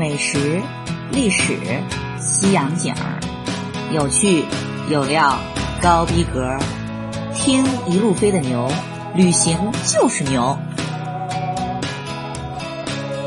美食、历史、西洋景儿，有趣有料，高逼格，听一路飞的牛，旅行就是牛。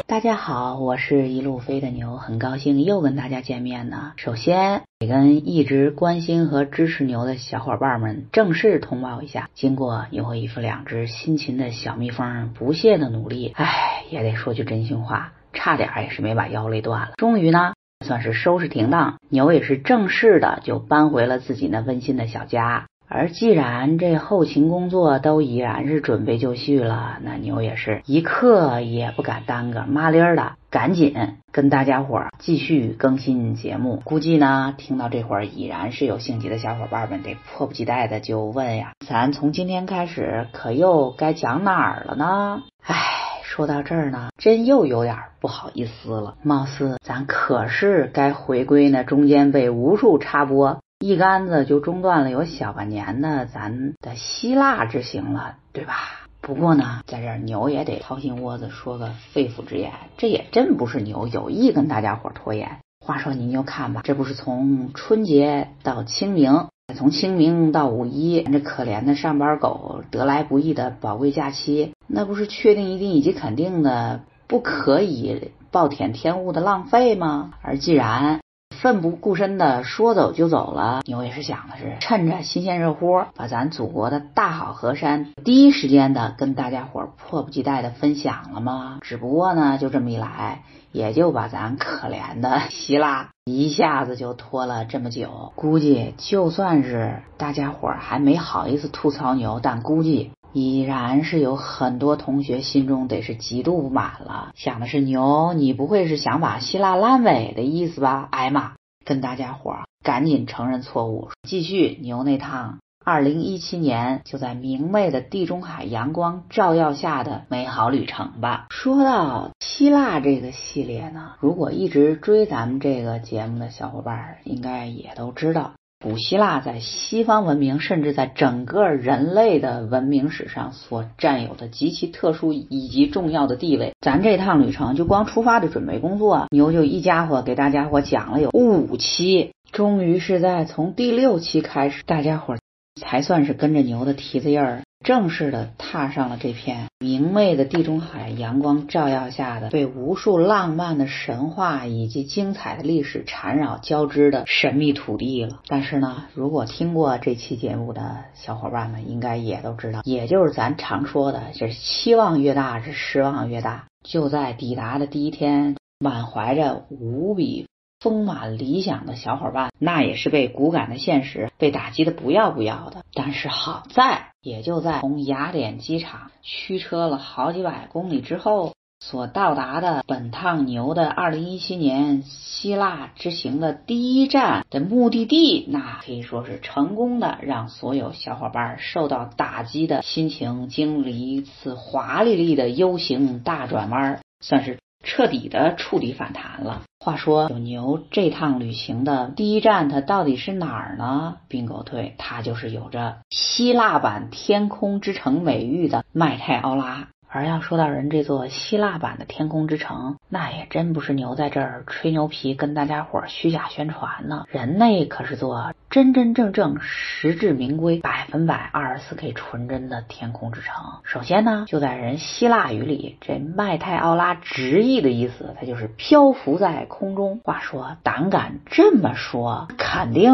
大家好，我是一路飞的牛，很高兴又跟大家见面呢。首先得跟一直关心和支持牛的小伙伴们正式通报一下，经过牛和姨夫两只辛勤的小蜜蜂不懈的努力，唉，也得说句真心话。差点也是没把腰累断了。终于呢，算是收拾停当，牛也是正式的就搬回了自己那温馨的小家。而既然这后勤工作都已然是准备就绪了，那牛也是一刻也不敢耽搁，麻利儿的赶紧跟大家伙儿继续更新节目。估计呢，听到这会儿已然是有兴趣的小伙伴们得迫不及待的就问呀：咱从今天开始可又该讲哪儿了呢？唉。说到这儿呢，真又有点不好意思了。貌似咱可是该回归那中间被无数插播一竿子就中断了有小半年的咱的希腊之行了，对吧？不过呢，在这儿牛也得掏心窝子说个肺腑之言，这也真不是牛有意跟大家伙拖延。话说您就看吧，这不是从春节到清明。从清明到五一，这可怜的上班狗得来不易的宝贵假期，那不是确定一定以及肯定的不可以暴殄天物的浪费吗？而既然奋不顾身的说走就走了，牛也是想的是趁着新鲜热乎，把咱祖国的大好河山第一时间的跟大家伙迫不及待的分享了吗？只不过呢，就这么一来。也就把咱可怜的希腊 一下子就拖了这么久，估计就算是大家伙还没好意思吐槽牛，但估计依然是有很多同学心中得是极度不满了，想的是牛，你不会是想把希腊烂尾的意思吧？哎妈，跟大家伙儿赶紧承认错误，继续牛那趟。二零一七年就在明媚的地中海阳光照耀下的美好旅程吧。说到希腊这个系列呢，如果一直追咱们这个节目的小伙伴，应该也都知道，古希腊在西方文明，甚至在整个人类的文明史上所占有的极其特殊以及重要的地位。咱这趟旅程就光出发的准备工作，牛就一家伙给大家伙讲了有五期，终于是在从第六期开始，大家伙。才算是跟着牛的蹄子印儿，正式的踏上了这片明媚的地中海阳光照耀下的、被无数浪漫的神话以及精彩的历史缠绕交织的神秘土地了。但是呢，如果听过这期节目的小伙伴们，应该也都知道，也就是咱常说的，就是期望越大，是失望越大。就在抵达的第一天，满怀着无比。丰满理想的小伙伴，那也是被骨感的现实被打击的不要不要的。但是好在，也就在从雅典机场驱车了好几百公里之后，所到达的本趟牛的二零一七年希腊之行的第一站的目的地，那可以说是成功的让所有小伙伴受到打击的心情经历一次华丽丽的 U 型大转弯，算是。彻底的触底反弹了。话说，有牛这趟旅行的第一站，它到底是哪儿呢？并狗退，它就是有着希腊版天空之城美誉的迈泰奥拉。而要说到人这座希腊版的天空之城，那也真不是牛在这儿吹牛皮，跟大家伙虚假宣传呢。人那可是座真真正正、实至名归、百分百二十四 K 纯真的天空之城。首先呢，就在人希腊语里，这麦泰奥拉直译的意思，它就是漂浮在空中。话说，胆敢这么说，肯定。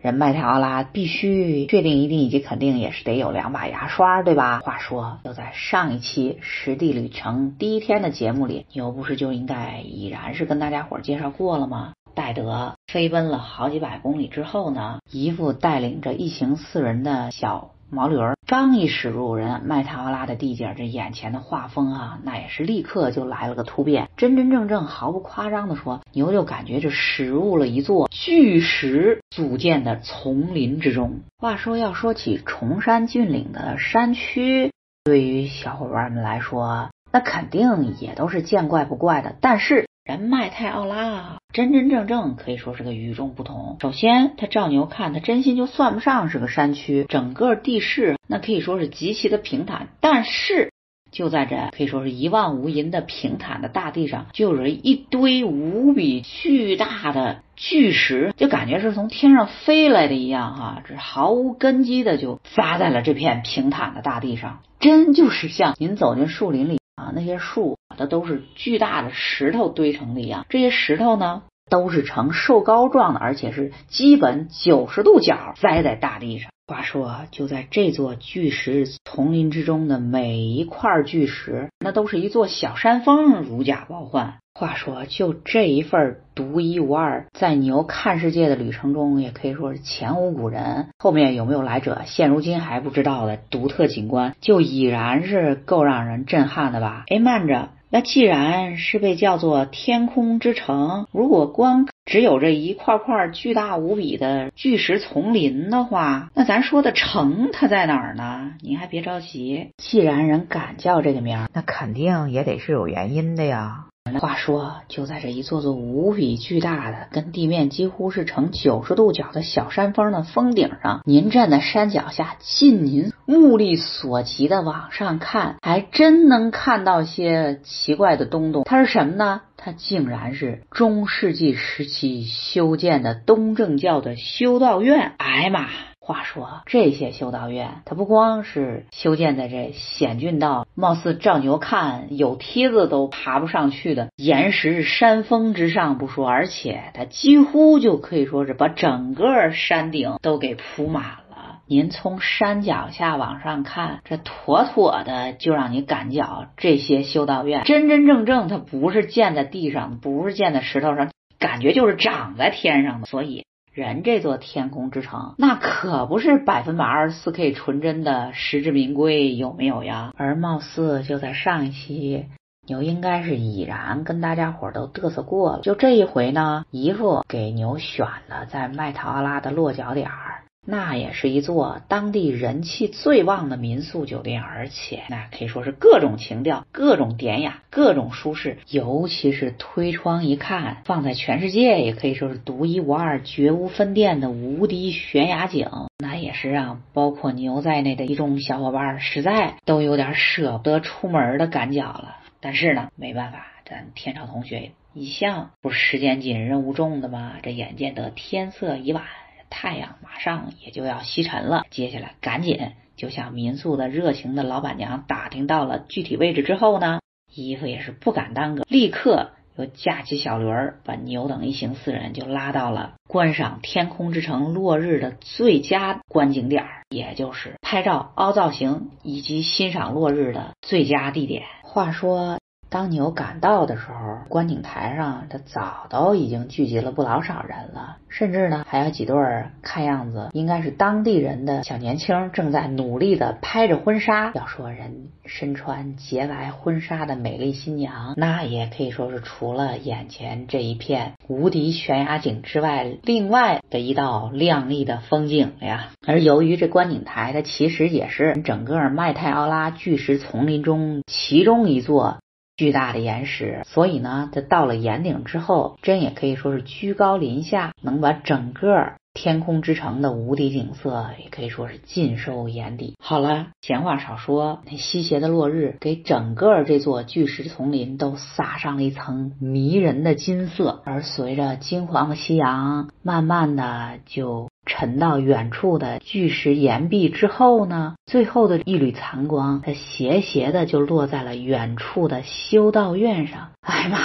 人麦泰奥拉必须确定一定以及肯定也是得有两把牙刷，对吧？话说，就在上一期实地旅程第一天的节目里，牛不是就应该已然是跟大家伙介绍过了吗？戴德飞奔了好几百公里之后呢，姨父带领着一行四人的小。毛驴儿刚一驶入人麦塔奥拉的地界，这眼前的画风啊，那也是立刻就来了个突变。真真正正毫不夸张的说，牛就感觉这驶入了一座巨石组建的丛林之中。话说，要说起崇山峻岭的山区，对于小伙伴们来说，那肯定也都是见怪不怪的。但是，人麦泰奥拉啊，真真正正可以说是个与众不同。首先，他照牛看，他真心就算不上是个山区，整个地势那可以说是极其的平坦。但是，就在这可以说是一望无垠的平坦的大地上，就有一堆无比巨大的巨石，就感觉是从天上飞来的一样哈，这毫无根基的就砸在了这片平坦的大地上，真就是像您走进树林里啊，那些树那都是巨大的石头堆成的一样，这些石头呢。都是呈瘦高状的，而且是基本九十度角栽在大地上。话说，就在这座巨石丛林之中的每一块巨石，那都是一座小山峰，如假包换。话说，就这一份独一无二，在牛看世界的旅程中，也可以说是前无古人，后面有没有来者，现如今还不知道的独特景观，就已然是够让人震撼的吧？哎，慢着。那既然是被叫做天空之城，如果光只有这一块块巨大无比的巨石丛林的话，那咱说的城它在哪儿呢？您还别着急，既然人敢叫这个名儿，那肯定也得是有原因的呀。话说，就在这一座座无比巨大的、跟地面几乎是呈九十度角的小山峰的峰顶上，您站在山脚下，尽您目力所及的往上看，还真能看到些奇怪的东东。它是什么呢？它竟然是中世纪时期修建的东正教的修道院。哎呀妈！话说，这些修道院，它不光是修建在这险峻到貌似照牛看有梯子都爬不上去的岩石山峰之上不说，而且它几乎就可以说是把整个山顶都给铺满了。您从山脚下往上看，这妥妥的就让你感觉这些修道院真真正正它不是建在地上，不是建在石头上，感觉就是长在天上的。所以。人这座天空之城，那可不是百分百二十四 K 纯真的实至名归，有没有呀？而貌似就在上一期，牛应该是已然跟大家伙都嘚瑟过了，就这一回呢，姨父给牛选了在麦陶阿拉的落脚点儿。那也是一座当地人气最旺的民宿酒店，而且那可以说是各种情调、各种典雅、各种舒适，尤其是推窗一看，放在全世界也可以说是独一无二、绝无分店的无敌悬崖景，那也是让包括牛在内的一众小伙伴实在都有点舍不得出门的赶脚了。但是呢，没办法，咱天朝同学一向不是时间紧、任务重的吗？这眼见得天色已晚。太阳马上也就要西沉了，接下来赶紧就向民宿的热情的老板娘打听到了具体位置之后呢，姨父也是不敢耽搁，立刻又架起小轮儿，把牛等一行四人就拉到了观赏天空之城落日的最佳观景点，也就是拍照、凹造型以及欣赏落日的最佳地点。话说。当牛赶到的时候，观景台上这早都已经聚集了不老少人了，甚至呢还有几对儿看样子应该是当地人的小年轻正在努力的拍着婚纱。要说人身穿洁白婚纱的美丽新娘，那也可以说是除了眼前这一片无敌悬崖景之外，另外的一道亮丽的风景呀。而由于这观景台，它其实也是整个麦泰奥拉巨石丛林中其中一座。巨大的岩石，所以呢，它到了岩顶之后，真也可以说是居高临下，能把整个天空之城的无敌景色，也可以说是尽收眼底。好了，闲话少说，那西斜的落日给整个这座巨石丛林都撒上了一层迷人的金色，而随着金黄的夕阳，慢慢的就。沉到远处的巨石岩壁之后呢，最后的一缕残光，它斜斜的就落在了远处的修道院上。哎呀妈！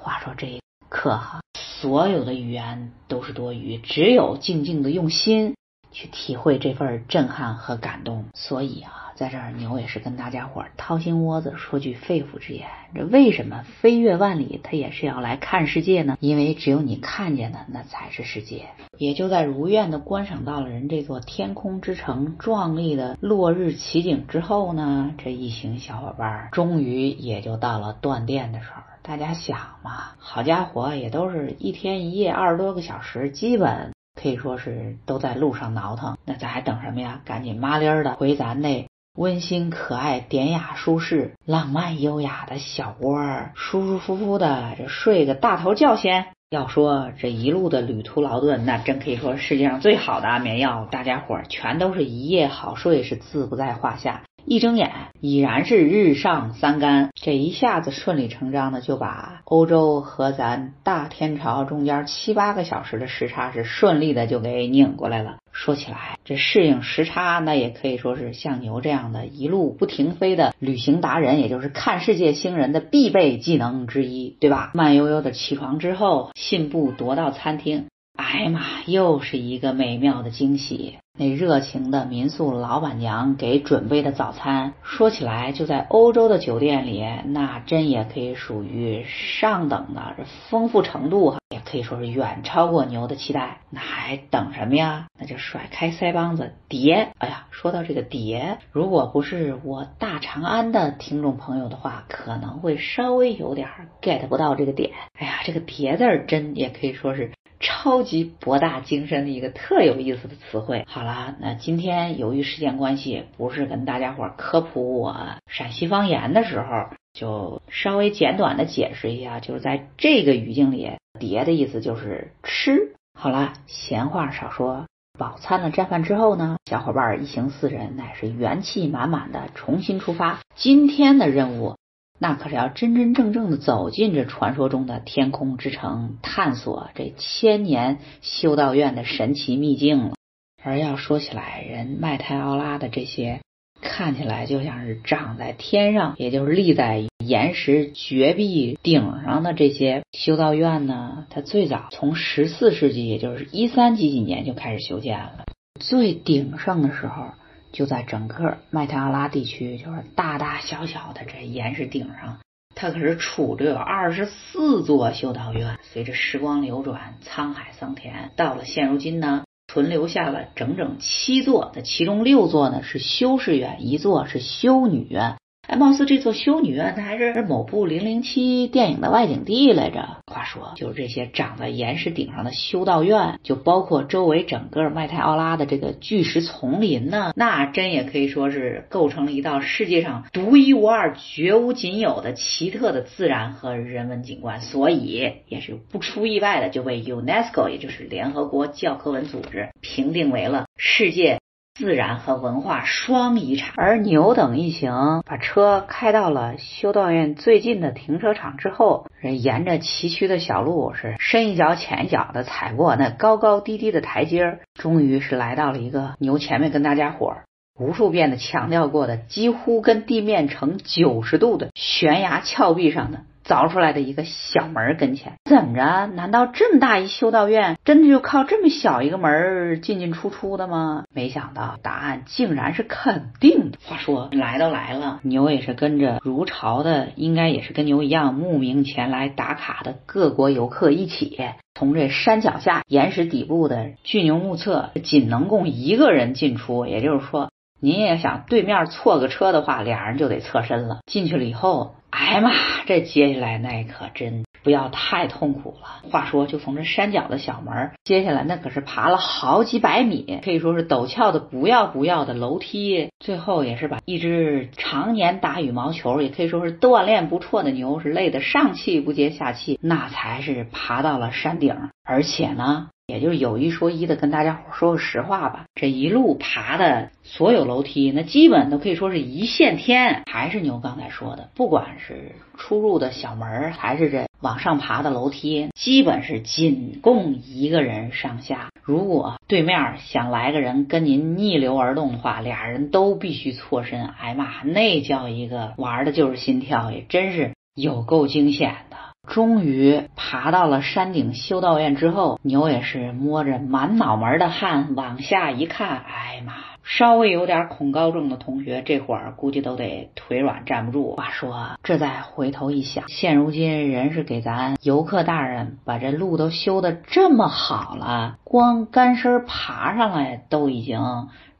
话说这一刻哈，所有的语言都是多余，只有静静的用心去体会这份震撼和感动。所以啊。在这儿，牛也是跟大家伙掏心窝子说句肺腑之言：这为什么飞越万里，他也是要来看世界呢？因为只有你看见的，那才是世界。也就在如愿的观赏到了人这座天空之城壮丽的落日奇景之后呢，这一行小伙伴终于也就到了断电的时候。大家想嘛，好家伙，也都是一天一夜二十多个小时，基本可以说是都在路上挠腾。那咱还等什么呀？赶紧麻利儿的回咱那。温馨可爱、典雅舒适、浪漫优雅的小窝儿，舒舒服服的这睡个大头觉先。要说这一路的旅途劳顿，那真可以说世界上最好的安眠药，大家伙儿全都是一夜好睡，是自不在话下。一睁眼已然是日上三竿，这一下子顺理成章的就把欧洲和咱大天朝中间七八个小时的时差是顺利的就给拧过来了。说起来，这适应时差，那也可以说是像牛这样的一路不停飞的旅行达人，也就是看世界星人的必备技能之一，对吧？慢悠悠的起床之后，信步踱到餐厅。哎呀妈，又是一个美妙的惊喜！那热情的民宿老板娘给准备的早餐，说起来就在欧洲的酒店里，那真也可以属于上等的，这丰富程度哈，也可以说是远超过牛的期待。那还等什么呀？那就甩开腮帮子叠！哎呀，说到这个叠，如果不是我大长安的听众朋友的话，可能会稍微有点 get 不到这个点。哎呀，这个叠字儿真也可以说是。超级博大精深的一个特有意思的词汇。好了，那今天由于时间关系，不是跟大家伙科普我陕西方言的时候，就稍微简短的解释一下，就是在这个语境里，叠的意思就是吃。好了，闲话少说，饱餐了战饭之后呢，小伙伴一行四人乃是元气满满的重新出发。今天的任务。那可是要真真正正的走进这传说中的天空之城，探索这千年修道院的神奇秘境了。而要说起来，人麦泰奥拉的这些看起来就像是长在天上，也就是立在岩石绝壁顶上的这些修道院呢，它最早从十四世纪，也就是一三几几年就开始修建了，最鼎盛的时候。就在整个麦特阿拉地区，就是大大小小的这岩石顶上，它可是杵着有二十四座修道院。随着时光流转，沧海桑田，到了现如今呢，存留下了整整七座，的其中六座呢是修士院，一座是修女院。哎，貌似这座修女院，它还是某部零零七电影的外景地来着。话说，就是这些长在岩石顶上的修道院，就包括周围整个麦泰奥拉的这个巨石丛林呢，那真也可以说是构成了一道世界上独一无二、绝无仅有的奇特的自然和人文景观。所以，也是不出意外的，就被 UNESCO，也就是联合国教科文组织评定为了世界。自然和文化双遗产，而牛等一行把车开到了修道院最近的停车场之后，人沿着崎岖的小路是深一脚浅一脚的踩过那高高低低的台阶，终于是来到了一个牛前面跟大家伙无数遍的强调过的几乎跟地面成九十度的悬崖峭壁上的。凿出来的一个小门跟前，怎么着？难道这么大一修道院，真的就靠这么小一个门进进出出的吗？没想到答案竟然是肯定的。话说来都来了，牛也是跟着如潮的，应该也是跟牛一样慕名前来打卡的各国游客一起，从这山脚下岩石底部的巨牛目测，仅能供一个人进出。也就是说，您也想对面错个车的话，俩人就得侧身了。进去了以后。哎呀妈，这接下来那可真不要太痛苦了。话说，就从这山脚的小门，接下来那可是爬了好几百米，可以说是陡峭的不要不要的楼梯。最后也是把一只常年打羽毛球，也可以说是锻炼不错的牛，是累得上气不接下气，那才是爬到了山顶。而且呢。也就是有一说一的跟大家伙说个实话吧，这一路爬的所有楼梯，那基本都可以说是一线天。还是牛刚才说的，不管是出入的小门，还是这往上爬的楼梯，基本是仅供一个人上下。如果对面想来个人跟您逆流而动的话，俩人都必须错身。哎妈，那叫一个玩的就是心跳，也真是有够惊险的。终于爬到了山顶修道院之后，牛也是摸着满脑门的汗往下一看，哎妈！稍微有点恐高症的同学，这会儿估计都得腿软站不住。话说，这再回头一想，现如今人是给咱游客大人把这路都修的这么好了，光干身爬上来都已经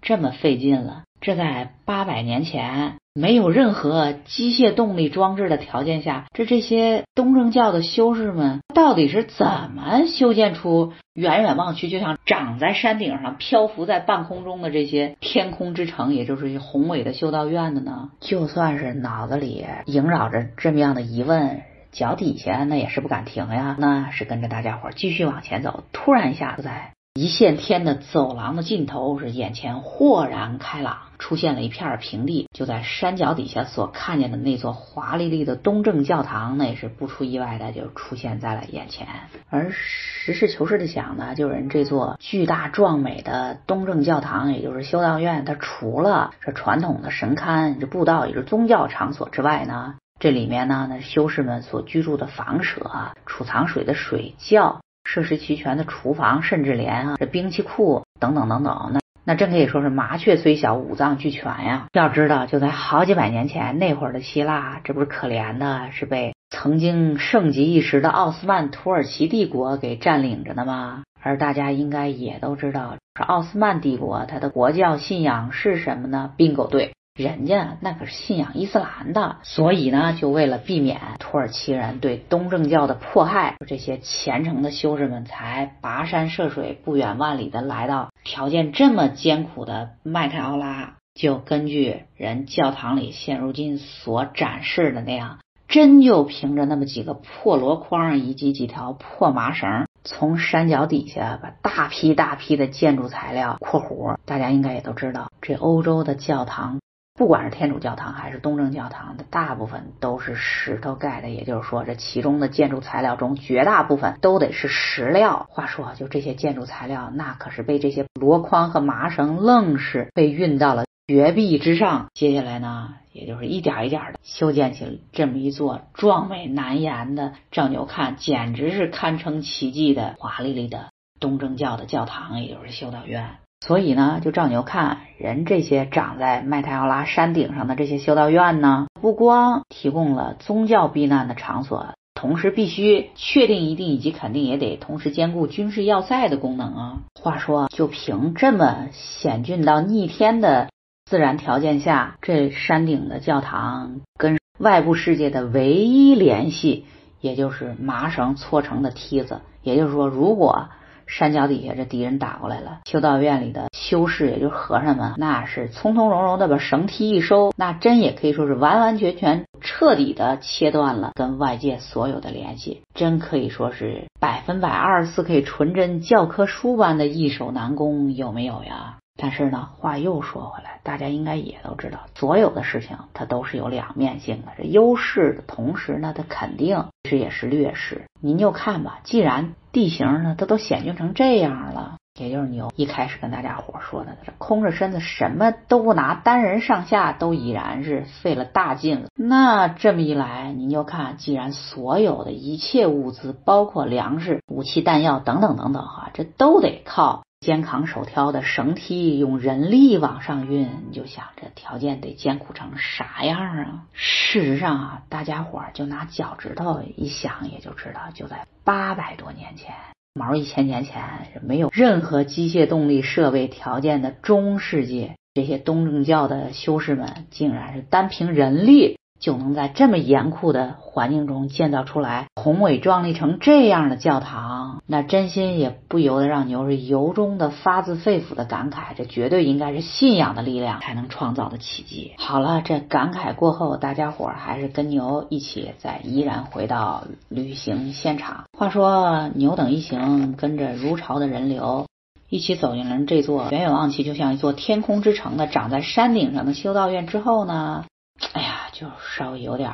这么费劲了。这在八百年前。没有任何机械动力装置的条件下，这这些东正教的修士们到底是怎么修建出远远望去就像长在山顶上、漂浮在半空中的这些天空之城，也就是宏伟的修道院的呢？就算是脑子里萦绕着这么样的疑问，脚底下那也是不敢停呀，那是跟着大家伙继续往前走。突然一下子，在一线天的走廊的尽头是眼前豁然开朗，出现了一片平地。就在山脚底下所看见的那座华丽丽的东正教堂，那也是不出意外的就出现在了眼前。而实事求是的想呢，就是人这座巨大壮美的东正教堂，也就是修道院，它除了这传统的神龛、这布道也是宗教场所之外呢，这里面呢，那修士们所居住的房舍、储藏水的水窖。设施齐全的厨房，甚至连啊这兵器库等等等等，那那真可以说是麻雀虽小，五脏俱全呀。要知道，就在好几百年前，那会儿的希腊，这不是可怜的，是被曾经盛极一时的奥斯曼土耳其帝国给占领着的吗？而大家应该也都知道，是奥斯曼帝国它的国教信仰是什么呢？bingo 对。人家那可是信仰伊斯兰的，所以呢，就为了避免土耳其人对东正教的迫害，这些虔诚的修士们才跋山涉水、不远万里的来到条件这么艰苦的麦泰奥拉，就根据人教堂里现如今所展示的那样，真就凭着那么几个破箩筐以及几条破麻绳，从山脚底下把大批大批的建筑材料（括弧大家应该也都知道，这欧洲的教堂）。不管是天主教堂还是东正教堂的，大部分都是石头盖的，也就是说，这其中的建筑材料中绝大部分都得是石料。话说，就这些建筑材料，那可是被这些箩筐和麻绳愣是被运到了绝壁之上。接下来呢，也就是一点一点的修建起了这么一座壮美难言的，照牛看简直是堪称奇迹的华丽丽的东正教的教堂，也就是修道院。所以呢，就照牛看，人这些长在麦太奥拉山顶上的这些修道院呢，不光提供了宗教避难的场所，同时必须确定、一定以及肯定也得同时兼顾军事要塞的功能啊。话说，就凭这么险峻到逆天的自然条件下，这山顶的教堂跟外部世界的唯一联系，也就是麻绳搓成的梯子。也就是说，如果山脚底下，这敌人打过来了。修道院里的修士，也就是和尚们，那是从从容容的把绳梯一收，那真也可以说是完完全全、彻底的切断了跟外界所有的联系，真可以说是百分百二十四 K 纯真教科书般的易守难攻，有没有呀？但是呢，话又说回来，大家应该也都知道，所有的事情它都是有两面性的，这优势的同时呢，它肯定是也是劣势。您就看吧，既然地形呢它都险峻成这样了，也就是牛一开始跟大家伙说的，这空着身子什么都不拿，单人上下都已然是费了大劲了。那这么一来，您就看，既然所有的一切物资，包括粮食、武器、弹药等等等等，哈，这都得靠。肩扛手挑的绳梯，用人力往上运，你就想这条件得艰苦成啥样啊？事实上啊，大家伙儿就拿脚趾头一想，也就知道，就在八百多年前，毛一千年前，没有任何机械动力设备条件的中世纪，这些东正教的修士们，竟然是单凭人力。就能在这么严酷的环境中建造出来宏伟壮丽成这样的教堂，那真心也不由得让牛是由衷的发自肺腑的感慨，这绝对应该是信仰的力量才能创造的奇迹。好了，这感慨过后，大家伙儿还是跟牛一起再依然回到旅行现场。话说牛等一行跟着如潮的人流，一起走进了这座远远望去就像一座天空之城的长在山顶上的修道院之后呢？哎呀，就稍微有点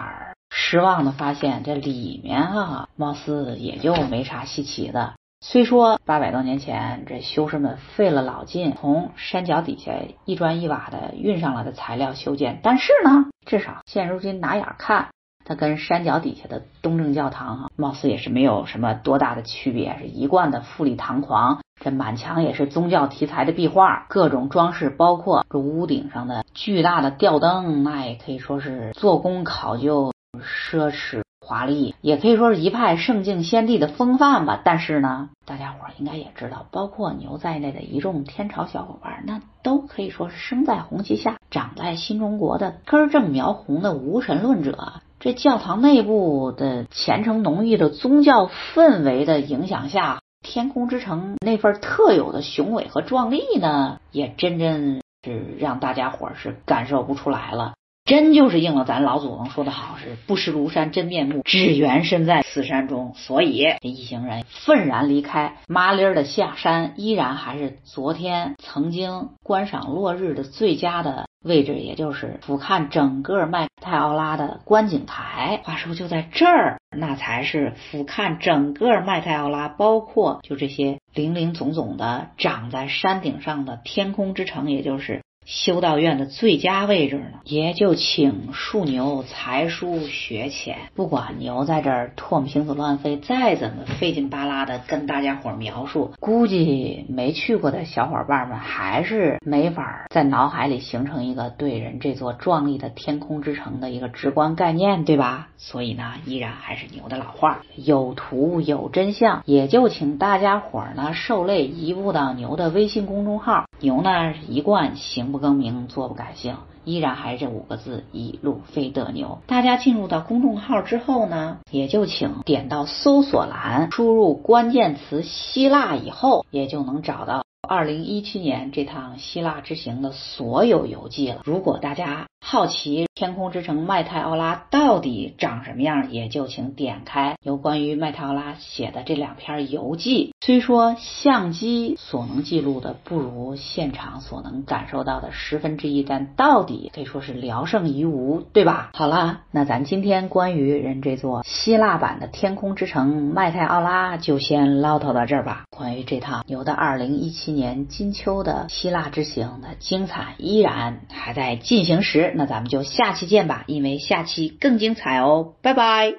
失望的发现，这里面啊，貌似也就没啥稀奇的。虽说八百多年前，这修士们费了老劲，从山脚底下一砖一瓦的运上来的材料修建，但是呢，至少现如今拿眼看，它跟山脚底下的东正教堂啊，貌似也是没有什么多大的区别，是一贯的富丽堂皇。这满墙也是宗教题材的壁画，各种装饰，包括这屋顶上的巨大的吊灯，那也可以说是做工考究、奢侈华丽，也可以说是一派圣境先帝的风范吧。但是呢，大家伙应该也知道，包括牛在内的一众天朝小伙伴，那都可以说是生在红旗下、长在新中国的根正苗红的无神论者。这教堂内部的虔诚浓郁的宗教氛围的影响下。天空之城那份特有的雄伟和壮丽呢，也真真是让大家伙是感受不出来了。真就是应了咱老祖宗说的好，是不识庐山真面目，只缘身在此山中。所以这一行人愤然离开，麻利儿的下山，依然还是昨天曾经观赏落日的最佳的位置，也就是俯瞰整个麦泰奥拉的观景台。话说就在这儿，那才是俯瞰整个麦泰奥拉，包括就这些林林总总的长在山顶上的天空之城，也就是。修道院的最佳位置呢，也就请树牛才疏学浅。不管牛在这儿唾沫星子乱飞，再怎么费劲巴拉的跟大家伙描述，估计没去过的小伙伴们还是没法在脑海里形成一个对人这座壮丽的天空之城的一个直观概念，对吧？所以呢，依然还是牛的老话，有图有真相。也就请大家伙呢受累移步到牛的微信公众号，牛呢一贯行。不更名，坐不改姓，依然还是这五个字：一路飞得牛。大家进入到公众号之后呢，也就请点到搜索栏，输入关键词“希腊”以后，也就能找到二零一七年这趟希腊之行的所有游记了。如果大家，好奇天空之城麦泰奥拉到底长什么样，也就请点开有关于麦泰奥拉写的这两篇游记。虽说相机所能记录的不如现场所能感受到的十分之一，但到底可以说是聊胜于无，对吧？好了，那咱今天关于人这座希腊版的天空之城麦泰奥拉就先唠叨到这儿吧。关于这趟牛的二零一七年金秋的希腊之行的精彩依然还在进行时。那咱们就下期见吧，因为下期更精彩哦，拜拜。